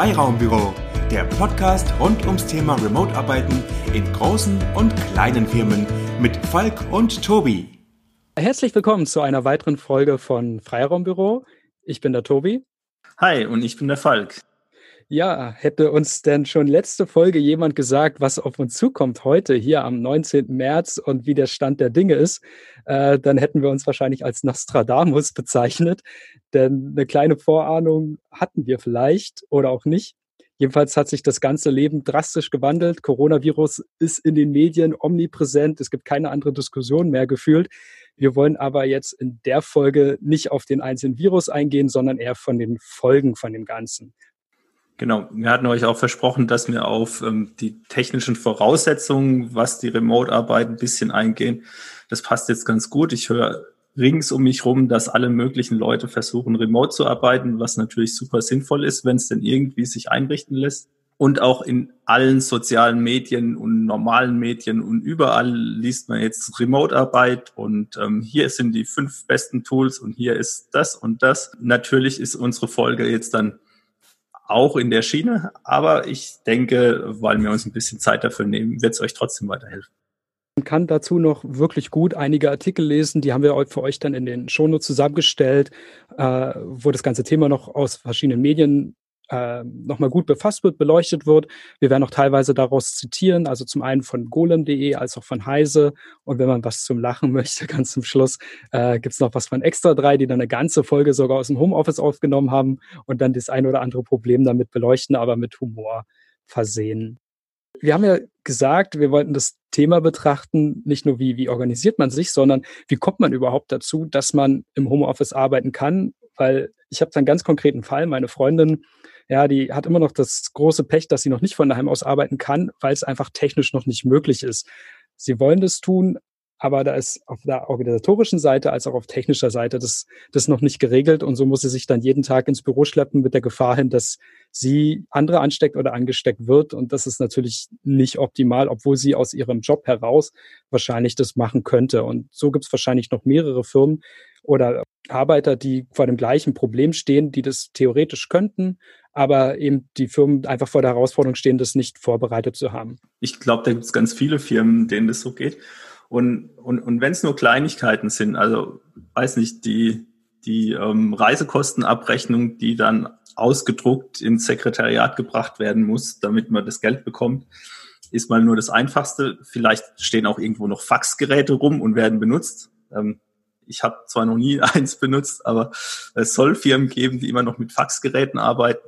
Freiraumbüro, der Podcast rund ums Thema Remote-Arbeiten in großen und kleinen Firmen mit Falk und Tobi. Herzlich willkommen zu einer weiteren Folge von Freiraumbüro. Ich bin der Tobi. Hi, und ich bin der Falk. Ja, hätte uns denn schon letzte Folge jemand gesagt, was auf uns zukommt heute hier am 19. März und wie der Stand der Dinge ist, äh, dann hätten wir uns wahrscheinlich als Nostradamus bezeichnet. Denn eine kleine Vorahnung hatten wir vielleicht oder auch nicht. Jedenfalls hat sich das ganze Leben drastisch gewandelt. Coronavirus ist in den Medien omnipräsent. Es gibt keine andere Diskussion mehr gefühlt. Wir wollen aber jetzt in der Folge nicht auf den einzelnen Virus eingehen, sondern eher von den Folgen von dem Ganzen. Genau, wir hatten euch auch versprochen, dass wir auf ähm, die technischen Voraussetzungen, was die Remote-Arbeit ein bisschen eingehen. Das passt jetzt ganz gut. Ich höre rings um mich rum, dass alle möglichen Leute versuchen, remote zu arbeiten, was natürlich super sinnvoll ist, wenn es denn irgendwie sich einrichten lässt. Und auch in allen sozialen Medien und normalen Medien und überall liest man jetzt Remote-Arbeit und ähm, hier sind die fünf besten Tools und hier ist das und das. Natürlich ist unsere Folge jetzt dann auch in der Schiene. Aber ich denke, weil wir uns ein bisschen Zeit dafür nehmen, wird es euch trotzdem weiterhelfen. Man kann dazu noch wirklich gut einige Artikel lesen, die haben wir für euch dann in den Shownotes zusammengestellt, äh, wo das ganze Thema noch aus verschiedenen Medien äh, nochmal gut befasst wird, beleuchtet wird. Wir werden auch teilweise daraus zitieren, also zum einen von golem.de als auch von Heise. Und wenn man was zum Lachen möchte, ganz zum Schluss, äh, gibt es noch was von Extra 3, die dann eine ganze Folge sogar aus dem Homeoffice aufgenommen haben und dann das ein oder andere Problem damit beleuchten, aber mit Humor versehen. Wir haben ja gesagt, wir wollten das Thema betrachten, nicht nur wie, wie organisiert man sich, sondern wie kommt man überhaupt dazu, dass man im Homeoffice arbeiten kann, weil ich habe einen ganz konkreten Fall. Meine Freundin ja, die hat immer noch das große Pech, dass sie noch nicht von daheim aus arbeiten kann, weil es einfach technisch noch nicht möglich ist. Sie wollen das tun, aber da ist auf der organisatorischen Seite als auch auf technischer Seite das, das noch nicht geregelt. Und so muss sie sich dann jeden Tag ins Büro schleppen mit der Gefahr hin, dass sie andere ansteckt oder angesteckt wird. Und das ist natürlich nicht optimal, obwohl sie aus ihrem Job heraus wahrscheinlich das machen könnte. Und so gibt es wahrscheinlich noch mehrere Firmen oder Arbeiter, die vor dem gleichen Problem stehen, die das theoretisch könnten, aber eben die Firmen einfach vor der Herausforderung stehen, das nicht vorbereitet zu haben. Ich glaube, da gibt es ganz viele Firmen, denen das so geht. Und, und, und wenn es nur Kleinigkeiten sind, also weiß nicht, die, die ähm, Reisekostenabrechnung, die dann ausgedruckt ins Sekretariat gebracht werden muss, damit man das Geld bekommt, ist mal nur das Einfachste. Vielleicht stehen auch irgendwo noch Faxgeräte rum und werden benutzt. Ähm, ich habe zwar noch nie eins benutzt, aber es soll Firmen geben, die immer noch mit Faxgeräten arbeiten.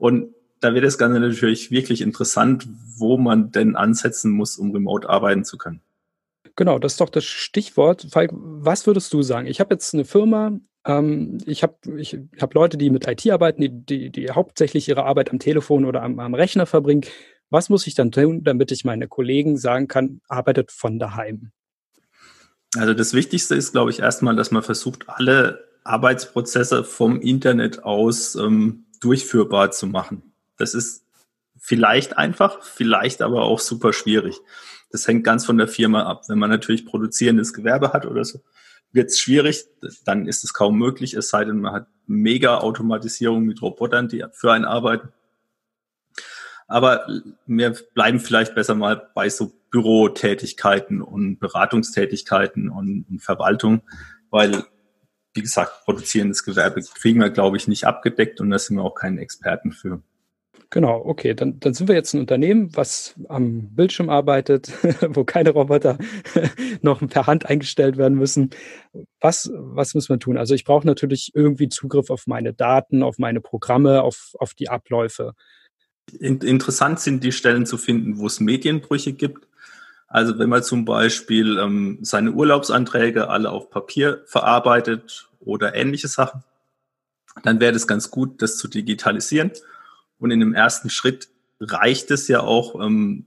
Und da wird das Ganze natürlich wirklich interessant, wo man denn ansetzen muss, um remote arbeiten zu können. Genau, das ist doch das Stichwort. Falk, was würdest du sagen? Ich habe jetzt eine Firma, ähm, ich habe ich hab Leute, die mit IT arbeiten, die, die, die hauptsächlich ihre Arbeit am Telefon oder am, am Rechner verbringen. Was muss ich dann tun, damit ich meine Kollegen sagen kann, arbeitet von daheim? Also das Wichtigste ist, glaube ich, erstmal, dass man versucht, alle Arbeitsprozesse vom Internet aus ähm, durchführbar zu machen. Das ist vielleicht einfach, vielleicht aber auch super schwierig. Das hängt ganz von der Firma ab. Wenn man natürlich produzierendes Gewerbe hat oder so, wird es schwierig, dann ist es kaum möglich, es sei denn, man hat mega Automatisierung mit Robotern, die für einen arbeiten. Aber wir bleiben vielleicht besser mal bei so Bürotätigkeiten und Beratungstätigkeiten und, und Verwaltung, weil wie gesagt, produzierendes Gewerbe kriegen wir, glaube ich, nicht abgedeckt und da sind wir auch keinen Experten für. Genau, okay, dann, dann sind wir jetzt ein Unternehmen, was am Bildschirm arbeitet, wo keine Roboter noch per Hand eingestellt werden müssen. Was, was muss man tun? Also ich brauche natürlich irgendwie Zugriff auf meine Daten, auf meine Programme, auf, auf die Abläufe. Interessant sind die Stellen zu finden, wo es Medienbrüche gibt. Also wenn man zum Beispiel ähm, seine Urlaubsanträge alle auf Papier verarbeitet oder ähnliche Sachen, dann wäre es ganz gut, das zu digitalisieren. Und in dem ersten Schritt reicht es ja auch, ähm,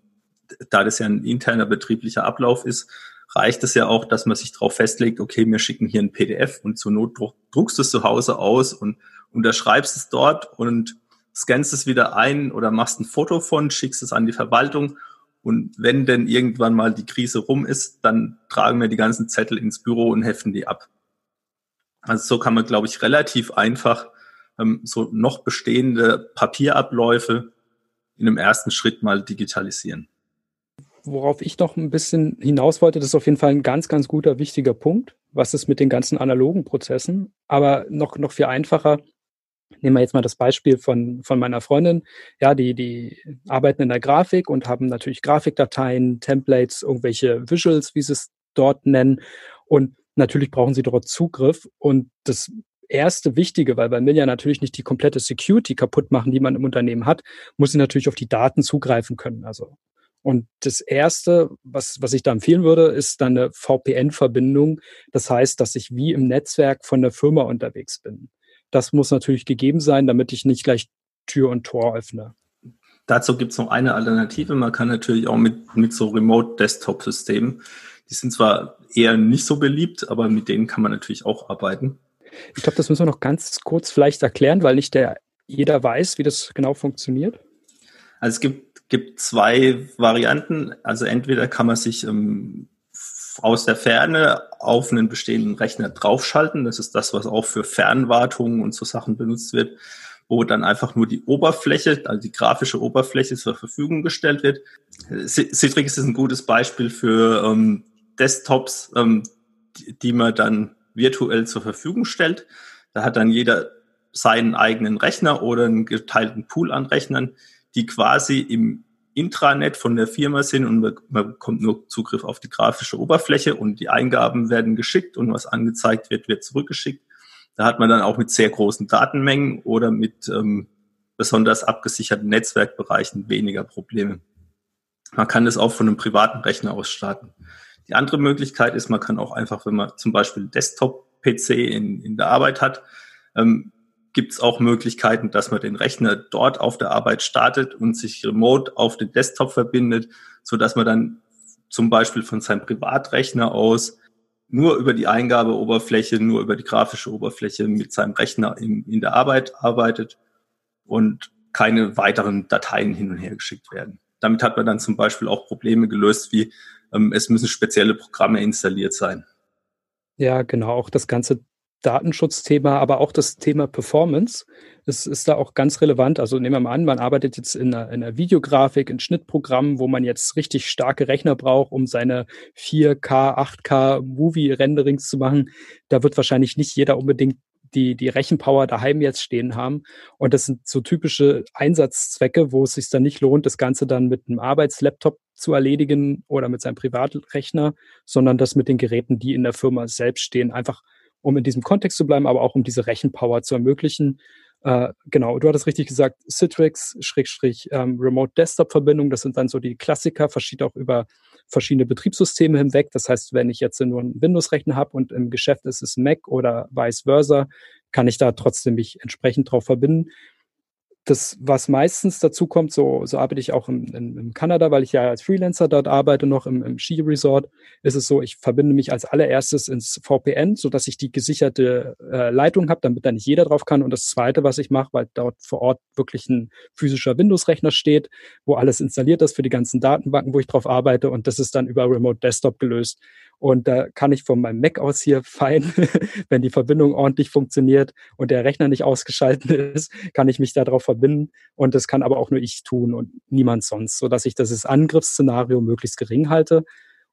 da das ja ein interner betrieblicher Ablauf ist, reicht es ja auch, dass man sich darauf festlegt, okay, wir schicken hier ein PDF und zur Not druckst du es zu Hause aus und unterschreibst es dort und scannst es wieder ein oder machst ein Foto von, schickst es an die Verwaltung und wenn denn irgendwann mal die Krise rum ist, dann tragen wir die ganzen Zettel ins Büro und heften die ab. Also so kann man, glaube ich, relativ einfach ähm, so noch bestehende Papierabläufe in einem ersten Schritt mal digitalisieren. Worauf ich noch ein bisschen hinaus wollte, das ist auf jeden Fall ein ganz, ganz guter, wichtiger Punkt. Was ist mit den ganzen analogen Prozessen? Aber noch, noch viel einfacher. Nehmen wir jetzt mal das Beispiel von, von meiner Freundin. Ja, die, die arbeiten in der Grafik und haben natürlich Grafikdateien, Templates, irgendwelche Visuals, wie sie es dort nennen. Und natürlich brauchen sie dort Zugriff. Und das erste Wichtige, weil bei Milja natürlich nicht die komplette Security kaputt machen, die man im Unternehmen hat, muss sie natürlich auf die Daten zugreifen können. Also und das erste, was, was ich da empfehlen würde, ist dann eine VPN-Verbindung. Das heißt, dass ich wie im Netzwerk von der Firma unterwegs bin. Das muss natürlich gegeben sein, damit ich nicht gleich Tür und Tor öffne. Dazu gibt es noch eine Alternative. Man kann natürlich auch mit, mit so Remote-Desktop-Systemen, die sind zwar eher nicht so beliebt, aber mit denen kann man natürlich auch arbeiten. Ich glaube, das müssen wir noch ganz kurz vielleicht erklären, weil nicht der jeder weiß, wie das genau funktioniert. Also es gibt, gibt zwei Varianten. Also entweder kann man sich ähm, aus der Ferne auf einen bestehenden Rechner draufschalten. Das ist das, was auch für Fernwartungen und so Sachen benutzt wird, wo dann einfach nur die Oberfläche, also die grafische Oberfläche zur Verfügung gestellt wird. Citrix ist ein gutes Beispiel für ähm, Desktops, ähm, die, die man dann virtuell zur Verfügung stellt. Da hat dann jeder seinen eigenen Rechner oder einen geteilten Pool an Rechnern, die quasi im Intranet von der Firma sind und man bekommt nur Zugriff auf die grafische Oberfläche und die Eingaben werden geschickt und was angezeigt wird, wird zurückgeschickt. Da hat man dann auch mit sehr großen Datenmengen oder mit ähm, besonders abgesicherten Netzwerkbereichen weniger Probleme. Man kann das auch von einem privaten Rechner aus starten. Die andere Möglichkeit ist, man kann auch einfach, wenn man zum Beispiel Desktop-PC in, in der Arbeit hat, ähm, gibt es auch Möglichkeiten, dass man den Rechner dort auf der Arbeit startet und sich remote auf den Desktop verbindet, so dass man dann zum Beispiel von seinem Privatrechner aus nur über die Eingabeoberfläche, nur über die grafische Oberfläche mit seinem Rechner in, in der Arbeit arbeitet und keine weiteren Dateien hin und her geschickt werden. Damit hat man dann zum Beispiel auch Probleme gelöst, wie ähm, es müssen spezielle Programme installiert sein. Ja, genau. Auch das ganze Datenschutzthema, aber auch das Thema Performance ist, ist da auch ganz relevant. Also nehmen wir mal an, man arbeitet jetzt in einer, in einer Videografik, in Schnittprogrammen, wo man jetzt richtig starke Rechner braucht, um seine 4K, 8K Movie-Renderings zu machen. Da wird wahrscheinlich nicht jeder unbedingt die, die Rechenpower daheim jetzt stehen haben. Und das sind so typische Einsatzzwecke, wo es sich dann nicht lohnt, das Ganze dann mit einem Arbeitslaptop zu erledigen oder mit seinem Privatrechner, sondern das mit den Geräten, die in der Firma selbst stehen, einfach um in diesem Kontext zu bleiben, aber auch um diese Rechenpower zu ermöglichen. Äh, genau, du hattest richtig gesagt, Citrix, Schrägstrich, ähm, Remote Desktop Verbindung, das sind dann so die Klassiker, verschiebt auch über verschiedene Betriebssysteme hinweg. Das heißt, wenn ich jetzt nur einen Windows-Rechner habe und im Geschäft ist es Mac oder vice versa, kann ich da trotzdem mich entsprechend drauf verbinden das, was meistens dazu kommt, so, so arbeite ich auch in, in, in Kanada, weil ich ja als Freelancer dort arbeite, noch im, im Skiresort, ist es so, ich verbinde mich als allererstes ins VPN, so dass ich die gesicherte äh, Leitung habe, damit da nicht jeder drauf kann. Und das Zweite, was ich mache, weil dort vor Ort wirklich ein physischer Windows-Rechner steht, wo alles installiert ist für die ganzen Datenbanken, wo ich drauf arbeite. Und das ist dann über Remote Desktop gelöst. Und da kann ich von meinem Mac aus hier fein, wenn die Verbindung ordentlich funktioniert und der Rechner nicht ausgeschaltet ist, kann ich mich darauf verbinden. Und das kann aber auch nur ich tun und niemand sonst, so dass ich das Angriffsszenario möglichst gering halte.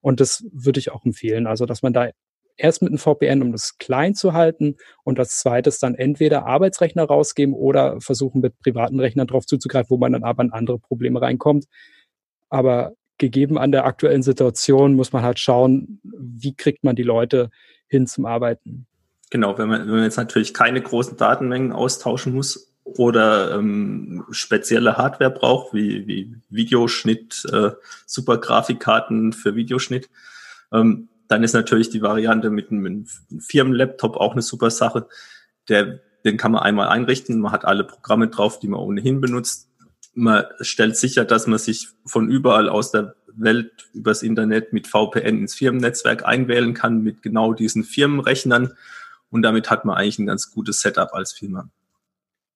Und das würde ich auch empfehlen. Also, dass man da erst mit einem VPN, um das klein zu halten und als zweites dann entweder Arbeitsrechner rausgeben oder versuchen mit privaten Rechnern drauf zuzugreifen, wo man dann aber in andere Probleme reinkommt. Aber gegeben an der aktuellen Situation muss man halt schauen, wie kriegt man die Leute hin zum Arbeiten. Genau, wenn man, wenn man jetzt natürlich keine großen Datenmengen austauschen muss oder ähm, spezielle Hardware braucht, wie, wie Videoschnitt, äh, super Grafikkarten für Videoschnitt, ähm, dann ist natürlich die Variante mit einem, Firmenlaptop auch eine super Sache. Der, den kann man einmal einrichten, man hat alle Programme drauf, die man ohnehin benutzt man stellt sicher, dass man sich von überall aus der Welt übers Internet mit VPN ins Firmennetzwerk einwählen kann mit genau diesen Firmenrechnern. Und damit hat man eigentlich ein ganz gutes Setup als Firma.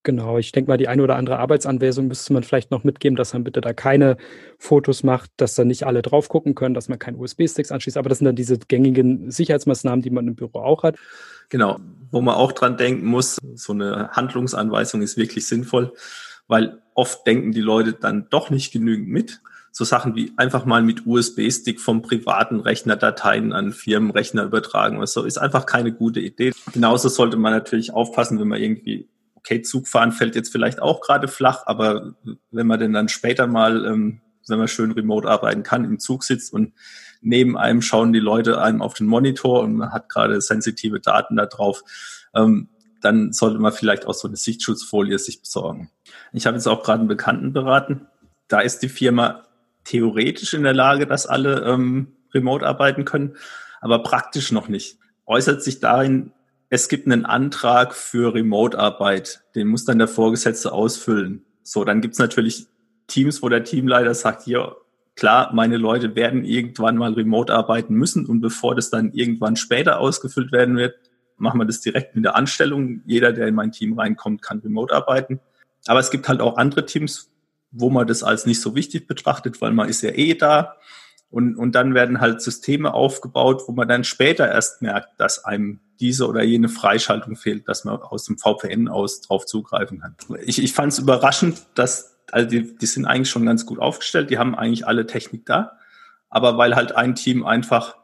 Genau, ich denke mal, die eine oder andere Arbeitsanweisung müsste man vielleicht noch mitgeben, dass man bitte da keine Fotos macht, dass da nicht alle drauf gucken können, dass man keinen USB-Sticks anschließt. Aber das sind dann diese gängigen Sicherheitsmaßnahmen, die man im Büro auch hat. Genau, wo man auch dran denken muss, so eine Handlungsanweisung ist wirklich sinnvoll, weil oft denken die Leute dann doch nicht genügend mit. So Sachen wie einfach mal mit USB-Stick vom privaten Rechner Dateien an Firmenrechner übertragen oder so, ist einfach keine gute Idee. Genauso sollte man natürlich aufpassen, wenn man irgendwie okay, Zugfahren fällt jetzt vielleicht auch gerade flach, aber wenn man denn dann später mal, ähm, wenn man schön remote arbeiten kann, im Zug sitzt und neben einem schauen die Leute einem auf den Monitor und man hat gerade sensitive Daten da drauf, ähm, dann sollte man vielleicht auch so eine Sichtschutzfolie sich besorgen. Ich habe jetzt auch gerade einen Bekannten beraten. Da ist die Firma theoretisch in der Lage, dass alle ähm, remote arbeiten können, aber praktisch noch nicht. Äußert sich darin, es gibt einen Antrag für Remote-Arbeit, den muss dann der Vorgesetzte ausfüllen. So, dann gibt's natürlich Teams, wo der Teamleiter sagt, ja, klar, meine Leute werden irgendwann mal remote arbeiten müssen und bevor das dann irgendwann später ausgefüllt werden wird, machen wir das direkt mit der Anstellung. Jeder, der in mein Team reinkommt, kann remote arbeiten. Aber es gibt halt auch andere Teams, wo man das als nicht so wichtig betrachtet, weil man ist ja eh da. Und, und dann werden halt Systeme aufgebaut, wo man dann später erst merkt, dass einem diese oder jene Freischaltung fehlt, dass man aus dem VPN aus drauf zugreifen kann. Ich, ich fand es überraschend, dass, also die, die sind eigentlich schon ganz gut aufgestellt, die haben eigentlich alle Technik da, aber weil halt ein Team einfach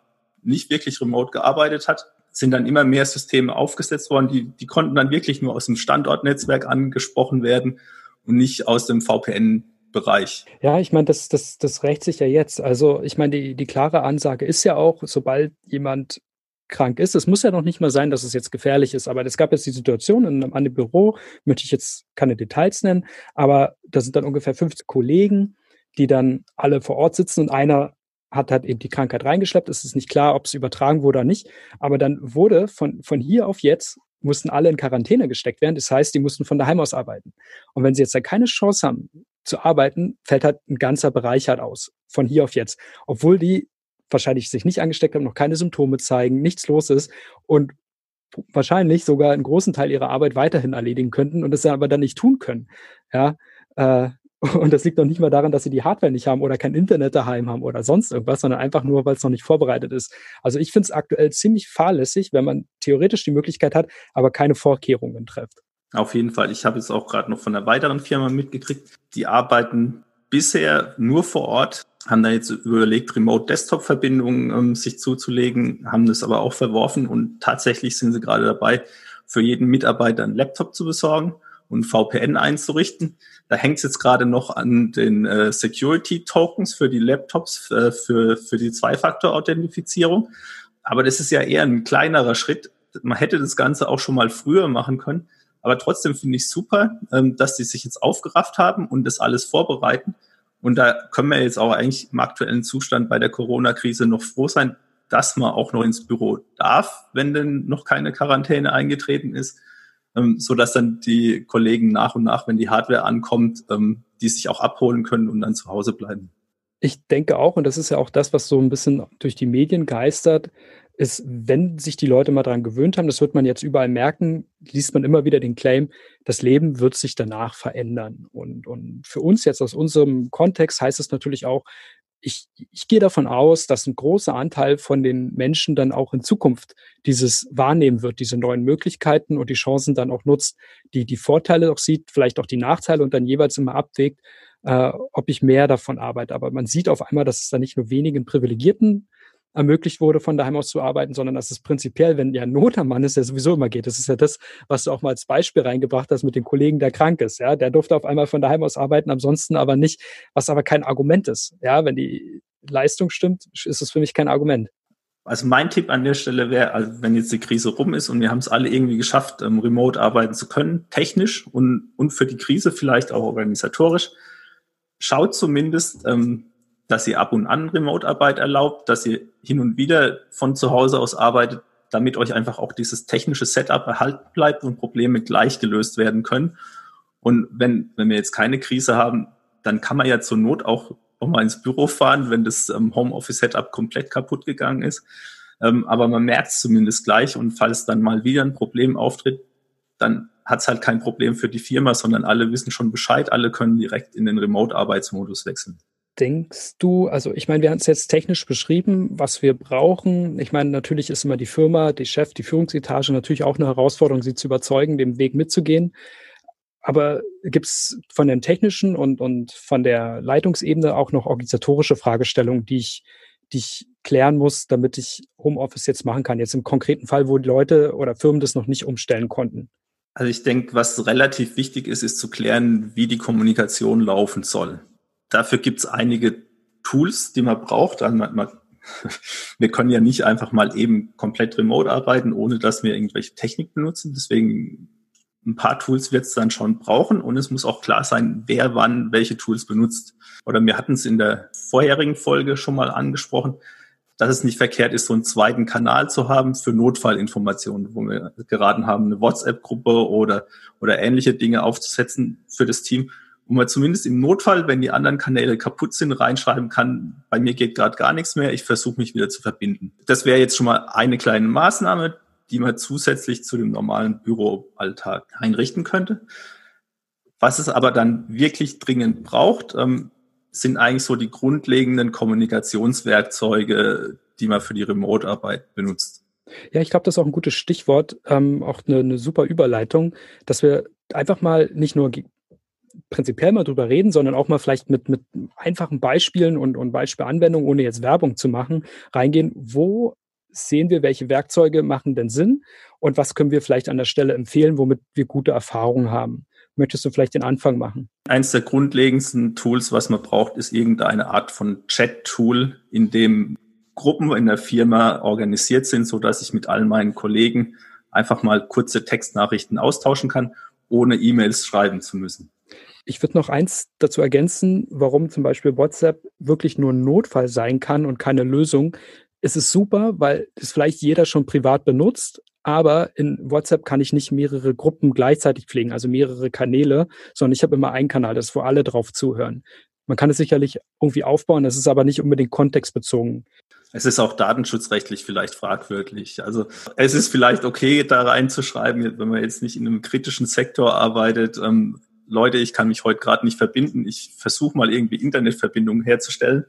nicht wirklich remote gearbeitet hat, sind dann immer mehr Systeme aufgesetzt worden, die, die konnten dann wirklich nur aus dem Standortnetzwerk angesprochen werden und nicht aus dem VPN Bereich. Ja, ich meine, das, das, das rächt sich ja jetzt. Also ich meine, die, die klare Ansage ist ja auch, sobald jemand krank ist. Es muss ja noch nicht mal sein, dass es jetzt gefährlich ist, aber es gab jetzt die Situation in einem anderen Büro, möchte ich jetzt keine Details nennen, aber da sind dann ungefähr 50 Kollegen, die dann alle vor Ort sitzen und einer hat halt eben die Krankheit reingeschleppt. Es ist nicht klar, ob es übertragen wurde oder nicht, aber dann wurde von, von hier auf jetzt mussten alle in Quarantäne gesteckt werden. Das heißt, die mussten von daheim aus arbeiten. Und wenn sie jetzt da keine Chance haben zu arbeiten, fällt halt ein ganzer Bereich halt aus. Von hier auf jetzt. Obwohl die wahrscheinlich sich nicht angesteckt haben, noch keine Symptome zeigen, nichts los ist und wahrscheinlich sogar einen großen Teil ihrer Arbeit weiterhin erledigen könnten und es aber dann nicht tun können. Ja, äh, und das liegt noch nicht mal daran, dass sie die Hardware nicht haben oder kein Internet daheim haben oder sonst irgendwas, sondern einfach nur, weil es noch nicht vorbereitet ist. Also ich finde es aktuell ziemlich fahrlässig, wenn man theoretisch die Möglichkeit hat, aber keine Vorkehrungen trifft. Auf jeden Fall. Ich habe jetzt auch gerade noch von einer weiteren Firma mitgekriegt, die arbeiten bisher nur vor Ort, haben da jetzt überlegt, Remote-Desktop-Verbindungen ähm, sich zuzulegen, haben das aber auch verworfen und tatsächlich sind sie gerade dabei, für jeden Mitarbeiter einen Laptop zu besorgen und VPN einzurichten. Da hängt es jetzt gerade noch an den äh, Security-Tokens für die Laptops, äh, für, für die Zwei-Faktor-Authentifizierung. Aber das ist ja eher ein kleinerer Schritt. Man hätte das Ganze auch schon mal früher machen können. Aber trotzdem finde ich super, ähm, dass die sich jetzt aufgerafft haben und das alles vorbereiten. Und da können wir jetzt auch eigentlich im aktuellen Zustand bei der Corona-Krise noch froh sein, dass man auch noch ins Büro darf, wenn denn noch keine Quarantäne eingetreten ist, ähm, so dass dann die Kollegen nach und nach, wenn die Hardware ankommt, ähm, die sich auch abholen können und dann zu Hause bleiben. Ich denke auch, und das ist ja auch das, was so ein bisschen durch die Medien geistert, ist, wenn sich die Leute mal daran gewöhnt haben, das wird man jetzt überall merken, liest man immer wieder den Claim, das Leben wird sich danach verändern. Und, und für uns jetzt aus unserem Kontext heißt es natürlich auch, ich, ich gehe davon aus, dass ein großer Anteil von den Menschen dann auch in Zukunft dieses wahrnehmen wird, diese neuen Möglichkeiten und die Chancen dann auch nutzt, die die Vorteile auch sieht, vielleicht auch die Nachteile und dann jeweils immer abwägt, äh, ob ich mehr davon arbeite. Aber man sieht auf einmal, dass es da nicht nur wenigen Privilegierten ermöglicht wurde, von daheim aus zu arbeiten, sondern dass es prinzipiell, wenn ja Not am Mann ist, ja sowieso immer geht. Das ist ja das, was du auch mal als Beispiel reingebracht hast mit dem Kollegen, der krank ist. Ja, der durfte auf einmal von daheim aus arbeiten, ansonsten aber nicht, was aber kein Argument ist. Ja, wenn die Leistung stimmt, ist es für mich kein Argument. Also mein Tipp an der Stelle wäre, also wenn jetzt die Krise rum ist und wir haben es alle irgendwie geschafft, ähm, remote arbeiten zu können, technisch und, und für die Krise vielleicht auch organisatorisch, schaut zumindest, ähm, dass ihr ab und an Remote-Arbeit erlaubt, dass ihr hin und wieder von zu Hause aus arbeitet, damit euch einfach auch dieses technische Setup erhalten bleibt und Probleme gleich gelöst werden können. Und wenn, wenn wir jetzt keine Krise haben, dann kann man ja zur Not auch, auch mal ins Büro fahren, wenn das ähm, Homeoffice-Setup komplett kaputt gegangen ist. Ähm, aber man merkt es zumindest gleich und falls dann mal wieder ein Problem auftritt, dann hat es halt kein Problem für die Firma, sondern alle wissen schon Bescheid, alle können direkt in den Remote-Arbeitsmodus wechseln. Denkst du, also ich meine, wir haben es jetzt technisch beschrieben, was wir brauchen. Ich meine, natürlich ist immer die Firma, die Chef, die Führungsetage natürlich auch eine Herausforderung, sie zu überzeugen, den Weg mitzugehen. Aber gibt es von den technischen und, und von der Leitungsebene auch noch organisatorische Fragestellungen, die ich, die ich klären muss, damit ich Homeoffice jetzt machen kann? Jetzt im konkreten Fall, wo die Leute oder Firmen das noch nicht umstellen konnten. Also ich denke, was relativ wichtig ist, ist zu klären, wie die Kommunikation laufen soll. Dafür gibt es einige Tools, die man braucht. Also man, man, wir können ja nicht einfach mal eben komplett remote arbeiten, ohne dass wir irgendwelche Technik benutzen. Deswegen ein paar Tools wird es dann schon brauchen und es muss auch klar sein, wer wann welche Tools benutzt. Oder wir hatten es in der vorherigen Folge schon mal angesprochen, dass es nicht verkehrt ist, so einen zweiten Kanal zu haben für Notfallinformationen, wo wir geraten haben, eine WhatsApp-Gruppe oder, oder ähnliche Dinge aufzusetzen für das Team, wo man zumindest im Notfall, wenn die anderen Kanäle kaputt sind, reinschreiben kann, bei mir geht gerade gar nichts mehr, ich versuche mich wieder zu verbinden. Das wäre jetzt schon mal eine kleine Maßnahme, die man zusätzlich zu dem normalen Büroalltag einrichten könnte. Was es aber dann wirklich dringend braucht, ähm, sind eigentlich so die grundlegenden Kommunikationswerkzeuge, die man für die Remote-Arbeit benutzt. Ja, ich glaube, das ist auch ein gutes Stichwort, ähm, auch eine, eine super Überleitung, dass wir einfach mal nicht nur prinzipiell mal drüber reden, sondern auch mal vielleicht mit, mit einfachen Beispielen und, und Beispielanwendungen, ohne jetzt Werbung zu machen, reingehen, wo sehen wir, welche Werkzeuge machen denn Sinn und was können wir vielleicht an der Stelle empfehlen, womit wir gute Erfahrungen haben. Möchtest du vielleicht den Anfang machen? Eines der grundlegendsten Tools, was man braucht, ist irgendeine Art von Chat-Tool, in dem Gruppen in der Firma organisiert sind, so dass ich mit allen meinen Kollegen einfach mal kurze Textnachrichten austauschen kann, ohne E-Mails schreiben zu müssen. Ich würde noch eins dazu ergänzen, warum zum Beispiel WhatsApp wirklich nur ein Notfall sein kann und keine Lösung es ist super, weil es vielleicht jeder schon privat benutzt, aber in WhatsApp kann ich nicht mehrere Gruppen gleichzeitig pflegen, also mehrere Kanäle, sondern ich habe immer einen Kanal, das wo alle drauf zuhören. Man kann es sicherlich irgendwie aufbauen, das ist aber nicht unbedingt kontextbezogen. Es ist auch datenschutzrechtlich vielleicht fragwürdig. Also es ist vielleicht okay, da reinzuschreiben, wenn man jetzt nicht in einem kritischen Sektor arbeitet. Ähm, Leute, ich kann mich heute gerade nicht verbinden. Ich versuche mal irgendwie Internetverbindungen herzustellen.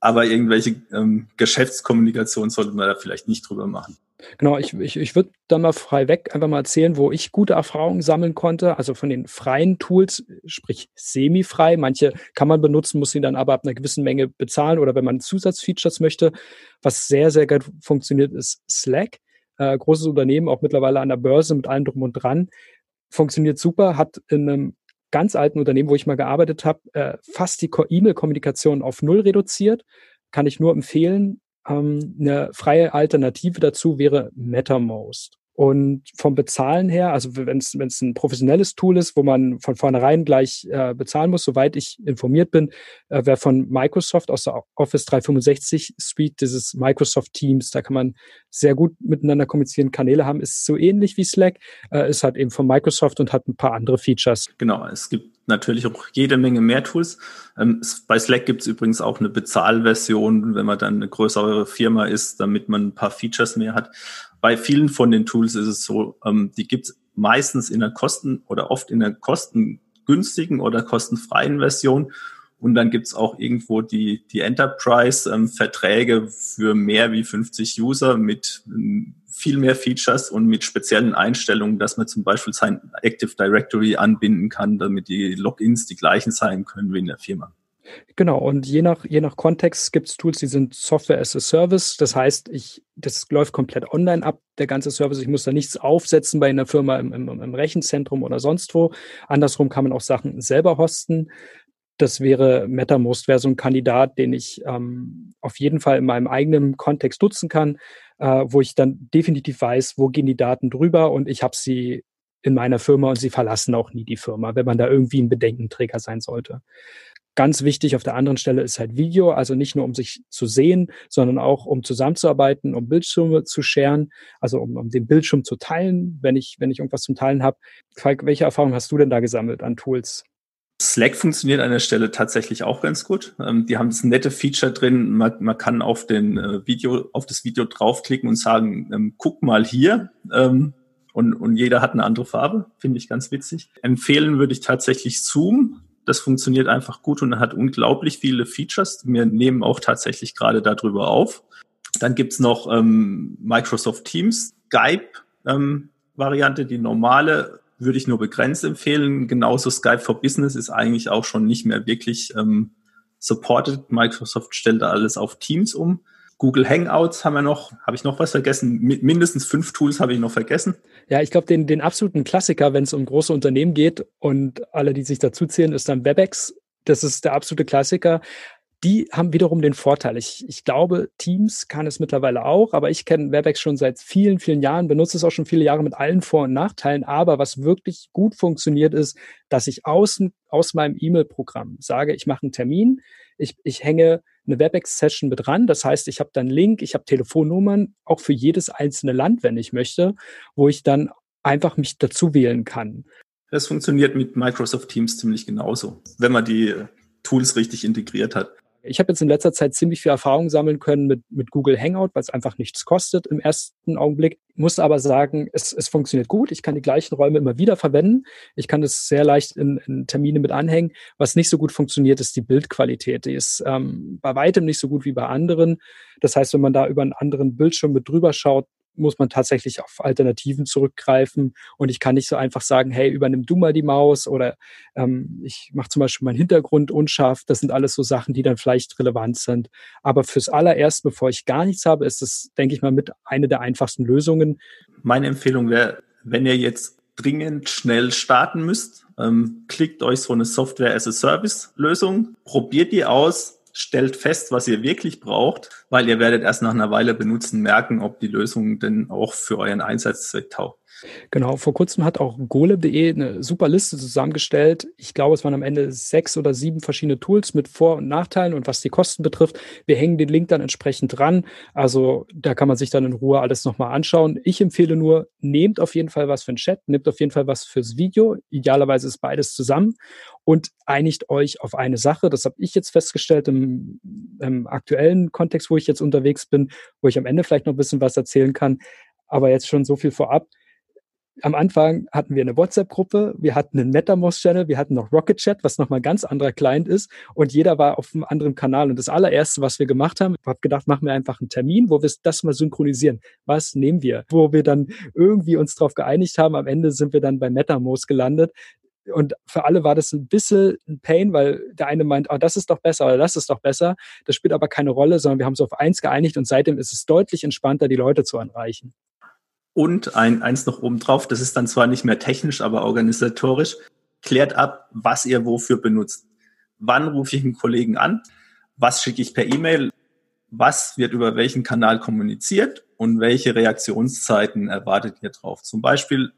Aber irgendwelche ähm, Geschäftskommunikation sollte man da vielleicht nicht drüber machen. Genau, ich, ich, ich würde da mal frei weg einfach mal erzählen, wo ich gute Erfahrungen sammeln konnte. Also von den freien Tools, sprich semi-frei. Manche kann man benutzen, muss sie dann aber ab einer gewissen Menge bezahlen oder wenn man Zusatzfeatures möchte. Was sehr, sehr gut funktioniert, ist Slack. Äh, großes Unternehmen, auch mittlerweile an der Börse mit allem drum und dran. Funktioniert super, hat in einem ganz alten Unternehmen, wo ich mal gearbeitet habe, äh, fast die E-Mail-Kommunikation auf Null reduziert. Kann ich nur empfehlen. Ähm, eine freie Alternative dazu wäre MetaMost. Und vom Bezahlen her, also wenn es ein professionelles Tool ist, wo man von vornherein gleich äh, bezahlen muss, soweit ich informiert bin, äh, wäre von Microsoft aus der Office 365 Suite, dieses Microsoft Teams, da kann man sehr gut miteinander kommunizieren, Kanäle haben, ist so ähnlich wie Slack, äh, ist halt eben von Microsoft und hat ein paar andere Features. Genau, es gibt natürlich auch jede Menge mehr Tools. Ähm, bei Slack gibt es übrigens auch eine Bezahlversion, wenn man dann eine größere Firma ist, damit man ein paar Features mehr hat bei vielen von den Tools ist es so, ähm, die gibt es meistens in der Kosten oder oft in der kostengünstigen oder kostenfreien Version. Und dann gibt's auch irgendwo die, die Enterprise-Verträge ähm, für mehr wie 50 User mit ähm, viel mehr Features und mit speziellen Einstellungen, dass man zum Beispiel sein Active Directory anbinden kann, damit die Logins die gleichen sein können wie in der Firma. Genau, und je nach, je nach Kontext gibt es Tools, die sind Software as a Service. Das heißt, ich, das läuft komplett online ab, der ganze Service. Ich muss da nichts aufsetzen bei einer Firma im, im, im Rechenzentrum oder sonst wo. Andersrum kann man auch Sachen selber hosten. Das wäre MetaMost, wäre so ein Kandidat, den ich ähm, auf jeden Fall in meinem eigenen Kontext nutzen kann, äh, wo ich dann definitiv weiß, wo gehen die Daten drüber und ich habe sie in meiner Firma und sie verlassen auch nie die Firma, wenn man da irgendwie ein Bedenkenträger sein sollte. Ganz wichtig auf der anderen Stelle ist halt Video, also nicht nur um sich zu sehen, sondern auch um zusammenzuarbeiten, um Bildschirme zu scheren, also um, um den Bildschirm zu teilen, wenn ich, wenn ich irgendwas zum Teilen habe. Falk, welche Erfahrungen hast du denn da gesammelt an Tools? Slack funktioniert an der Stelle tatsächlich auch ganz gut. Ähm, die haben das nette Feature drin. Man, man kann auf den äh, Video, auf das Video draufklicken und sagen, ähm, guck mal hier. Ähm, und, und jeder hat eine andere Farbe, finde ich ganz witzig. Empfehlen würde ich tatsächlich Zoom. Das funktioniert einfach gut und hat unglaublich viele Features. Wir nehmen auch tatsächlich gerade darüber auf. Dann gibt's noch ähm, Microsoft Teams, Skype ähm, Variante, die normale würde ich nur begrenzt empfehlen. Genauso Skype for Business ist eigentlich auch schon nicht mehr wirklich ähm, supported. Microsoft stellt da alles auf Teams um. Google Hangouts haben wir noch. Habe ich noch was vergessen? mindestens fünf Tools habe ich noch vergessen. Ja, ich glaube, den, den absoluten Klassiker, wenn es um große Unternehmen geht und alle, die sich dazu zählen, ist dann WebEx. Das ist der absolute Klassiker die haben wiederum den Vorteil. Ich, ich glaube, Teams kann es mittlerweile auch, aber ich kenne Webex schon seit vielen, vielen Jahren, benutze es auch schon viele Jahre mit allen Vor- und Nachteilen. Aber was wirklich gut funktioniert, ist, dass ich außen, aus meinem E-Mail-Programm sage, ich mache einen Termin, ich, ich hänge eine Webex-Session mit dran. Das heißt, ich habe dann Link, ich habe Telefonnummern, auch für jedes einzelne Land, wenn ich möchte, wo ich dann einfach mich dazu wählen kann. Das funktioniert mit Microsoft Teams ziemlich genauso, wenn man die Tools richtig integriert hat. Ich habe jetzt in letzter Zeit ziemlich viel Erfahrung sammeln können mit, mit Google Hangout, weil es einfach nichts kostet im ersten Augenblick. Muss aber sagen, es, es funktioniert gut. Ich kann die gleichen Räume immer wieder verwenden. Ich kann es sehr leicht in, in Termine mit anhängen. Was nicht so gut funktioniert, ist die Bildqualität. Die ist ähm, bei weitem nicht so gut wie bei anderen. Das heißt, wenn man da über einen anderen Bildschirm mit drüber schaut, muss man tatsächlich auf Alternativen zurückgreifen. Und ich kann nicht so einfach sagen, hey, übernimm du mal die Maus oder ähm, ich mache zum Beispiel meinen Hintergrund unscharf. Das sind alles so Sachen, die dann vielleicht relevant sind. Aber fürs allererste, bevor ich gar nichts habe, ist es, denke ich mal, mit eine der einfachsten Lösungen. Meine Empfehlung wäre, wenn ihr jetzt dringend schnell starten müsst, ähm, klickt euch so eine Software as a Service Lösung, probiert die aus, stellt fest, was ihr wirklich braucht, weil ihr werdet erst nach einer Weile benutzen merken, ob die Lösung denn auch für euren Einsatzzweck taugt. Genau, vor kurzem hat auch golem.de eine super Liste zusammengestellt. Ich glaube, es waren am Ende sechs oder sieben verschiedene Tools mit Vor- und Nachteilen und was die Kosten betrifft. Wir hängen den Link dann entsprechend dran. Also da kann man sich dann in Ruhe alles nochmal anschauen. Ich empfehle nur, nehmt auf jeden Fall was für den Chat, nehmt auf jeden Fall was fürs Video. Idealerweise ist beides zusammen und einigt euch auf eine Sache. Das habe ich jetzt festgestellt im, im, aktuellen Kontext, wo ich jetzt unterwegs bin, wo ich am Ende vielleicht noch ein bisschen was erzählen kann. Aber jetzt schon so viel vorab. Am Anfang hatten wir eine WhatsApp-Gruppe, wir hatten einen MetaMost-Channel, wir hatten noch Rocket Chat, was nochmal ein ganz anderer Client ist und jeder war auf einem anderen Kanal. Und das allererste, was wir gemacht haben, ich habe gedacht, machen wir einfach einen Termin, wo wir das mal synchronisieren. Was nehmen wir? Wo wir dann irgendwie uns darauf geeinigt haben. Am Ende sind wir dann bei MetaMost gelandet und für alle war das ein bisschen ein Pain, weil der eine meint, oh, das ist doch besser oder das ist doch besser. Das spielt aber keine Rolle, sondern wir haben uns auf eins geeinigt und seitdem ist es deutlich entspannter, die Leute zu erreichen. Und ein, eins noch oben drauf, das ist dann zwar nicht mehr technisch, aber organisatorisch, klärt ab, was ihr wofür benutzt. Wann rufe ich einen Kollegen an? Was schicke ich per E-Mail? Was wird über welchen Kanal kommuniziert? Und welche Reaktionszeiten erwartet ihr drauf? Zum Beispiel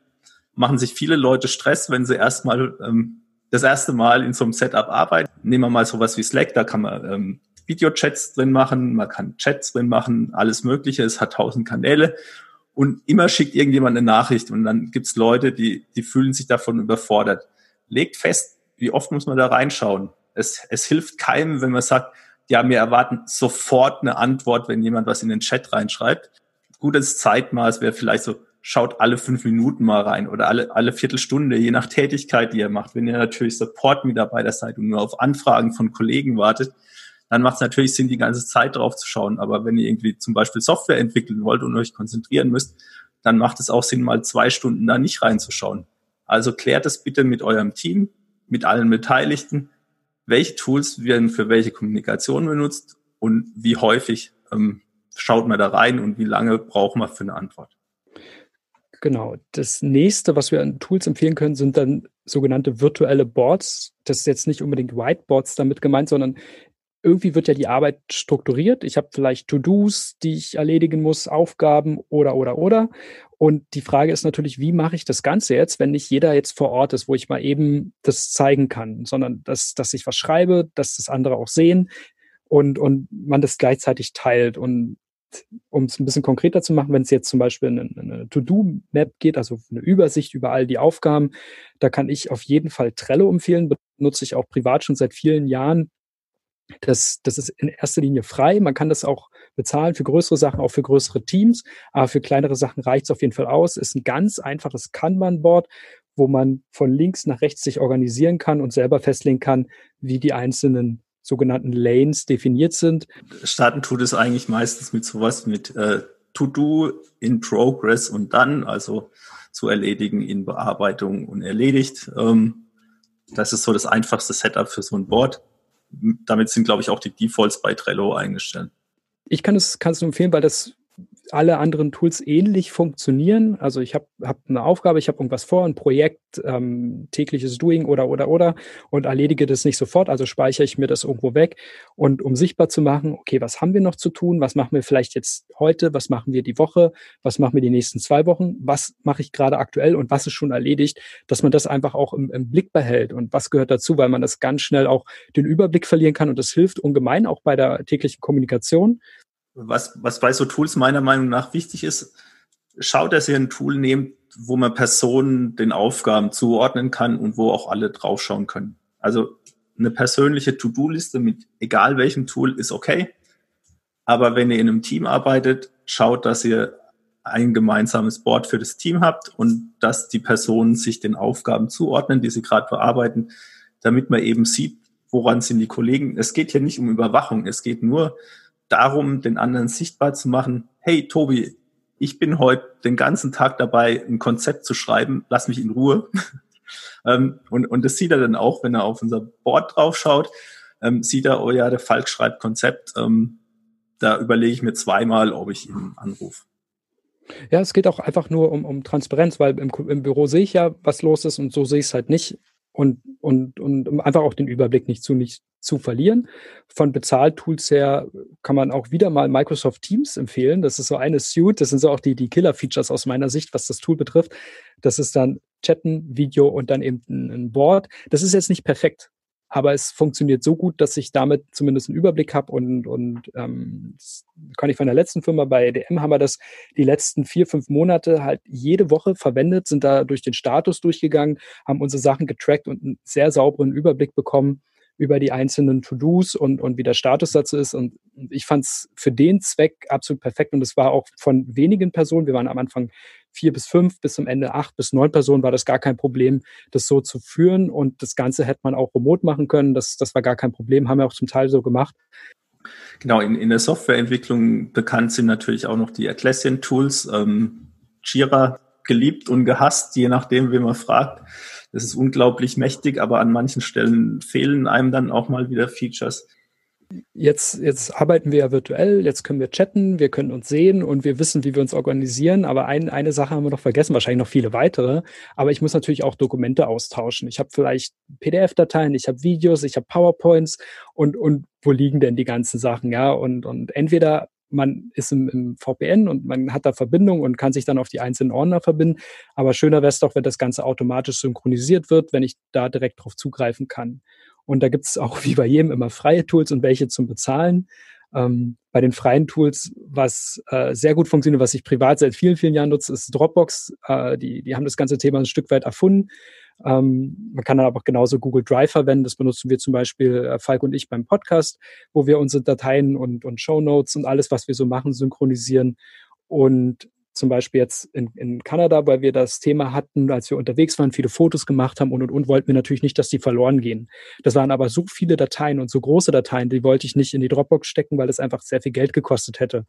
machen sich viele Leute Stress, wenn sie erstmal ähm, das erste Mal in so einem Setup arbeiten. Nehmen wir mal sowas wie Slack, da kann man ähm, Videochats drin machen, man kann Chats drin machen, alles Mögliche. Es hat tausend Kanäle und immer schickt irgendjemand eine Nachricht und dann gibt's Leute, die, die fühlen sich davon überfordert. Legt fest, wie oft muss man da reinschauen. Es, es hilft keinem, wenn man sagt, ja, wir erwarten sofort eine Antwort, wenn jemand was in den Chat reinschreibt. Gutes Zeitmaß wäre vielleicht so schaut alle fünf Minuten mal rein oder alle, alle Viertelstunde, je nach Tätigkeit, die ihr macht. Wenn ihr natürlich Support-Mitarbeiter seid und nur auf Anfragen von Kollegen wartet, dann macht es natürlich Sinn, die ganze Zeit drauf zu schauen. Aber wenn ihr irgendwie zum Beispiel Software entwickeln wollt und euch konzentrieren müsst, dann macht es auch Sinn, mal zwei Stunden da nicht reinzuschauen. Also klärt es bitte mit eurem Team, mit allen Beteiligten, welche Tools werden für welche Kommunikation benutzt und wie häufig ähm, schaut man da rein und wie lange braucht man für eine Antwort. Genau. Das nächste, was wir an Tools empfehlen können, sind dann sogenannte virtuelle Boards. Das ist jetzt nicht unbedingt Whiteboards damit gemeint, sondern irgendwie wird ja die Arbeit strukturiert. Ich habe vielleicht To-Dos, die ich erledigen muss, Aufgaben oder, oder, oder. Und die Frage ist natürlich, wie mache ich das Ganze jetzt, wenn nicht jeder jetzt vor Ort ist, wo ich mal eben das zeigen kann, sondern dass, dass ich was schreibe, dass das andere auch sehen und, und man das gleichzeitig teilt. Und um es ein bisschen konkreter zu machen, wenn es jetzt zum Beispiel eine, eine To-Do-Map geht, also eine Übersicht über all die Aufgaben, da kann ich auf jeden Fall Trello empfehlen, benutze ich auch privat schon seit vielen Jahren. Das, das ist in erster Linie frei. Man kann das auch bezahlen für größere Sachen, auch für größere Teams. Aber für kleinere Sachen reicht es auf jeden Fall aus. Ist ein ganz einfaches Kanban-Board, wo man von links nach rechts sich organisieren kann und selber festlegen kann, wie die einzelnen sogenannten Lanes definiert sind. Starten tut es eigentlich meistens mit sowas mit äh, To-Do, in Progress und dann, also zu erledigen in Bearbeitung und erledigt. Ähm, das ist so das einfachste Setup für so ein Board. Damit sind, glaube ich, auch die Defaults bei Trello eingestellt. Ich kann es, kann es nur empfehlen, weil das alle anderen Tools ähnlich funktionieren. Also ich habe hab eine Aufgabe, ich habe irgendwas vor, ein Projekt, ähm, tägliches Doing oder oder oder und erledige das nicht sofort, also speichere ich mir das irgendwo weg. Und um sichtbar zu machen, okay, was haben wir noch zu tun? Was machen wir vielleicht jetzt heute? Was machen wir die Woche? Was machen wir die nächsten zwei Wochen? Was mache ich gerade aktuell und was ist schon erledigt? Dass man das einfach auch im, im Blick behält und was gehört dazu, weil man das ganz schnell auch den Überblick verlieren kann und das hilft ungemein auch bei der täglichen Kommunikation was, was bei so Tools meiner Meinung nach wichtig ist, schaut, dass ihr ein Tool nehmt, wo man Personen den Aufgaben zuordnen kann und wo auch alle draufschauen können. Also eine persönliche To-Do-Liste mit egal welchem Tool ist okay. Aber wenn ihr in einem Team arbeitet, schaut, dass ihr ein gemeinsames Board für das Team habt und dass die Personen sich den Aufgaben zuordnen, die sie gerade bearbeiten, damit man eben sieht, woran sind die Kollegen. Es geht hier nicht um Überwachung, es geht nur darum, den anderen sichtbar zu machen, hey Tobi, ich bin heute den ganzen Tag dabei, ein Konzept zu schreiben, lass mich in Ruhe. ähm, und, und das sieht er dann auch, wenn er auf unser Board draufschaut, ähm, sieht er, oh ja, der Falk schreibt Konzept, ähm, da überlege ich mir zweimal, ob ich ihn anrufe. Ja, es geht auch einfach nur um, um Transparenz, weil im, im Büro sehe ich ja, was los ist und so sehe ich es halt nicht und, und, und um einfach auch den Überblick nicht zu, nicht zu verlieren. Von Bezahltools her kann man auch wieder mal Microsoft Teams empfehlen. Das ist so eine Suite. Das sind so auch die, die Killer-Features aus meiner Sicht, was das Tool betrifft. Das ist dann Chatten, Video und dann eben ein, ein Board. Das ist jetzt nicht perfekt aber es funktioniert so gut, dass ich damit zumindest einen Überblick habe und, und ähm, kann ich von der letzten Firma bei DM haben wir das die letzten vier, fünf Monate halt jede Woche verwendet, sind da durch den Status durchgegangen, haben unsere Sachen getrackt und einen sehr sauberen Überblick bekommen über die einzelnen To-Dos und, und wie der Status dazu ist. Und ich fand es für den Zweck absolut perfekt. Und es war auch von wenigen Personen, wir waren am Anfang vier bis fünf, bis zum Ende acht bis neun Personen, war das gar kein Problem, das so zu führen. Und das Ganze hätte man auch remote machen können. Das, das war gar kein Problem, haben wir auch zum Teil so gemacht. Genau, in, in der Softwareentwicklung bekannt sind natürlich auch noch die Atlassian-Tools. Ähm, Jira geliebt und gehasst, je nachdem, wen man fragt. Das ist unglaublich mächtig, aber an manchen Stellen fehlen einem dann auch mal wieder Features. Jetzt, jetzt arbeiten wir ja virtuell, jetzt können wir chatten, wir können uns sehen und wir wissen, wie wir uns organisieren. Aber ein, eine Sache haben wir noch vergessen, wahrscheinlich noch viele weitere. Aber ich muss natürlich auch Dokumente austauschen. Ich habe vielleicht PDF-Dateien, ich habe Videos, ich habe PowerPoints und, und wo liegen denn die ganzen Sachen? Ja, und, und entweder man ist im, im, VPN und man hat da Verbindung und kann sich dann auf die einzelnen Ordner verbinden. Aber schöner wäre es doch, wenn das Ganze automatisch synchronisiert wird, wenn ich da direkt drauf zugreifen kann. Und da gibt es auch wie bei jedem immer freie Tools und welche zum Bezahlen. Ähm, bei den freien Tools, was äh, sehr gut funktioniert, was ich privat seit vielen, vielen Jahren nutze, ist Dropbox. Äh, die, die haben das ganze Thema ein Stück weit erfunden. Ähm, man kann dann aber auch genauso Google Drive verwenden. Das benutzen wir zum Beispiel, äh, Falk und ich, beim Podcast, wo wir unsere Dateien und, und Show Notes und alles, was wir so machen, synchronisieren. Und zum Beispiel jetzt in, in Kanada, weil wir das Thema hatten, als wir unterwegs waren, viele Fotos gemacht haben und und und, wollten wir natürlich nicht, dass die verloren gehen. Das waren aber so viele Dateien und so große Dateien, die wollte ich nicht in die Dropbox stecken, weil es einfach sehr viel Geld gekostet hätte.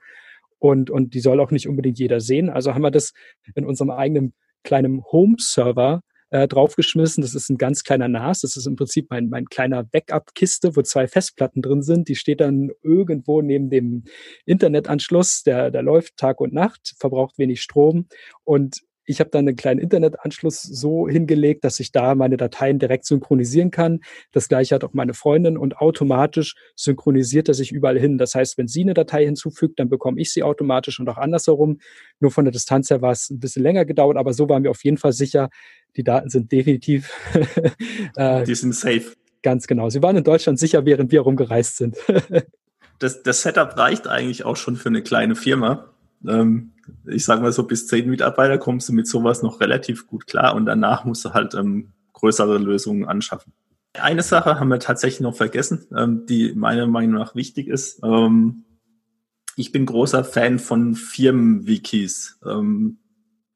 Und, und die soll auch nicht unbedingt jeder sehen. Also haben wir das in unserem eigenen kleinen Home-Server äh, draufgeschmissen. Das ist ein ganz kleiner NAS. Das ist im Prinzip mein, mein kleiner Backup-Kiste, wo zwei Festplatten drin sind. Die steht dann irgendwo neben dem Internetanschluss. Der, der läuft Tag und Nacht, verbraucht wenig Strom und ich habe dann einen kleinen Internetanschluss so hingelegt, dass ich da meine Dateien direkt synchronisieren kann. Das gleiche hat auch meine Freundin und automatisch synchronisiert er sich überall hin. Das heißt, wenn sie eine Datei hinzufügt, dann bekomme ich sie automatisch und auch andersherum. Nur von der Distanz her war es ein bisschen länger gedauert, aber so waren wir auf jeden Fall sicher, die Daten sind definitiv. äh, die sind safe. Ganz genau. Sie waren in Deutschland sicher, während wir rumgereist sind. das, das Setup reicht eigentlich auch schon für eine kleine Firma. Ähm, ich sage mal so, bis zehn Mitarbeiter kommst du mit sowas noch relativ gut klar und danach musst du halt ähm, größere Lösungen anschaffen. Eine Sache haben wir tatsächlich noch vergessen, ähm, die meiner Meinung nach wichtig ist. Ähm, ich bin großer Fan von Firmen-Wikis. Ähm,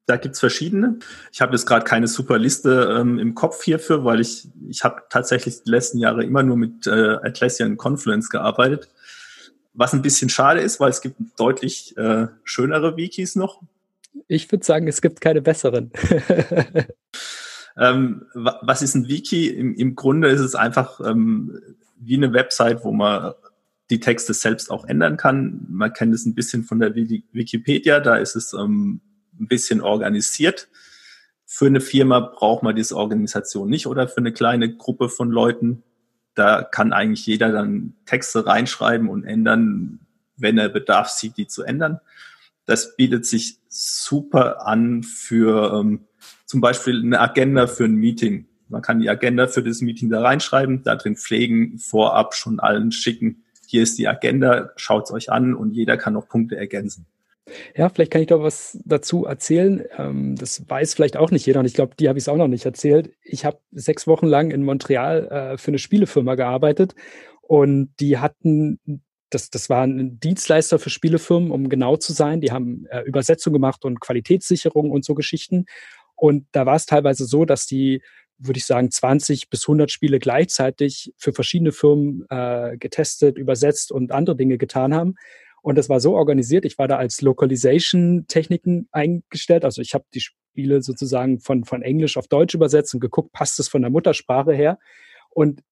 da gibt's verschiedene. Ich habe jetzt gerade keine super Liste ähm, im Kopf hierfür, weil ich, ich habe tatsächlich die letzten Jahre immer nur mit äh, Atlassian Confluence gearbeitet. Was ein bisschen schade ist, weil es gibt deutlich äh, schönere Wikis noch. Ich würde sagen, es gibt keine besseren. ähm, was ist ein Wiki? Im, Im Grunde ist es einfach ähm, wie eine Website, wo man die Texte selbst auch ändern kann. Man kennt es ein bisschen von der Wikipedia, da ist es ähm, ein bisschen organisiert. Für eine Firma braucht man diese Organisation nicht oder für eine kleine Gruppe von Leuten. Da kann eigentlich jeder dann Texte reinschreiben und ändern, wenn er Bedarf sieht, die zu ändern. Das bietet sich super an für ähm, zum Beispiel eine Agenda für ein Meeting. Man kann die Agenda für das Meeting da reinschreiben, da drin pflegen, vorab schon allen schicken. Hier ist die Agenda, schaut's euch an und jeder kann noch Punkte ergänzen. Ja, vielleicht kann ich doch was dazu erzählen. Ähm, das weiß vielleicht auch nicht jeder und ich glaube, die habe ich es auch noch nicht erzählt. Ich habe sechs Wochen lang in Montreal äh, für eine Spielefirma gearbeitet und die hatten, das, das war Dienstleister für Spielefirmen, um genau zu sein. Die haben äh, Übersetzung gemacht und Qualitätssicherung und so Geschichten. Und da war es teilweise so, dass die würde ich sagen, 20 bis 100 Spiele gleichzeitig für verschiedene Firmen äh, getestet, übersetzt und andere Dinge getan haben. Und das war so organisiert. Ich war da als Localization-Techniken eingestellt. Also ich habe die Spiele sozusagen von, von Englisch auf Deutsch übersetzt und geguckt, passt es von der Muttersprache her. Und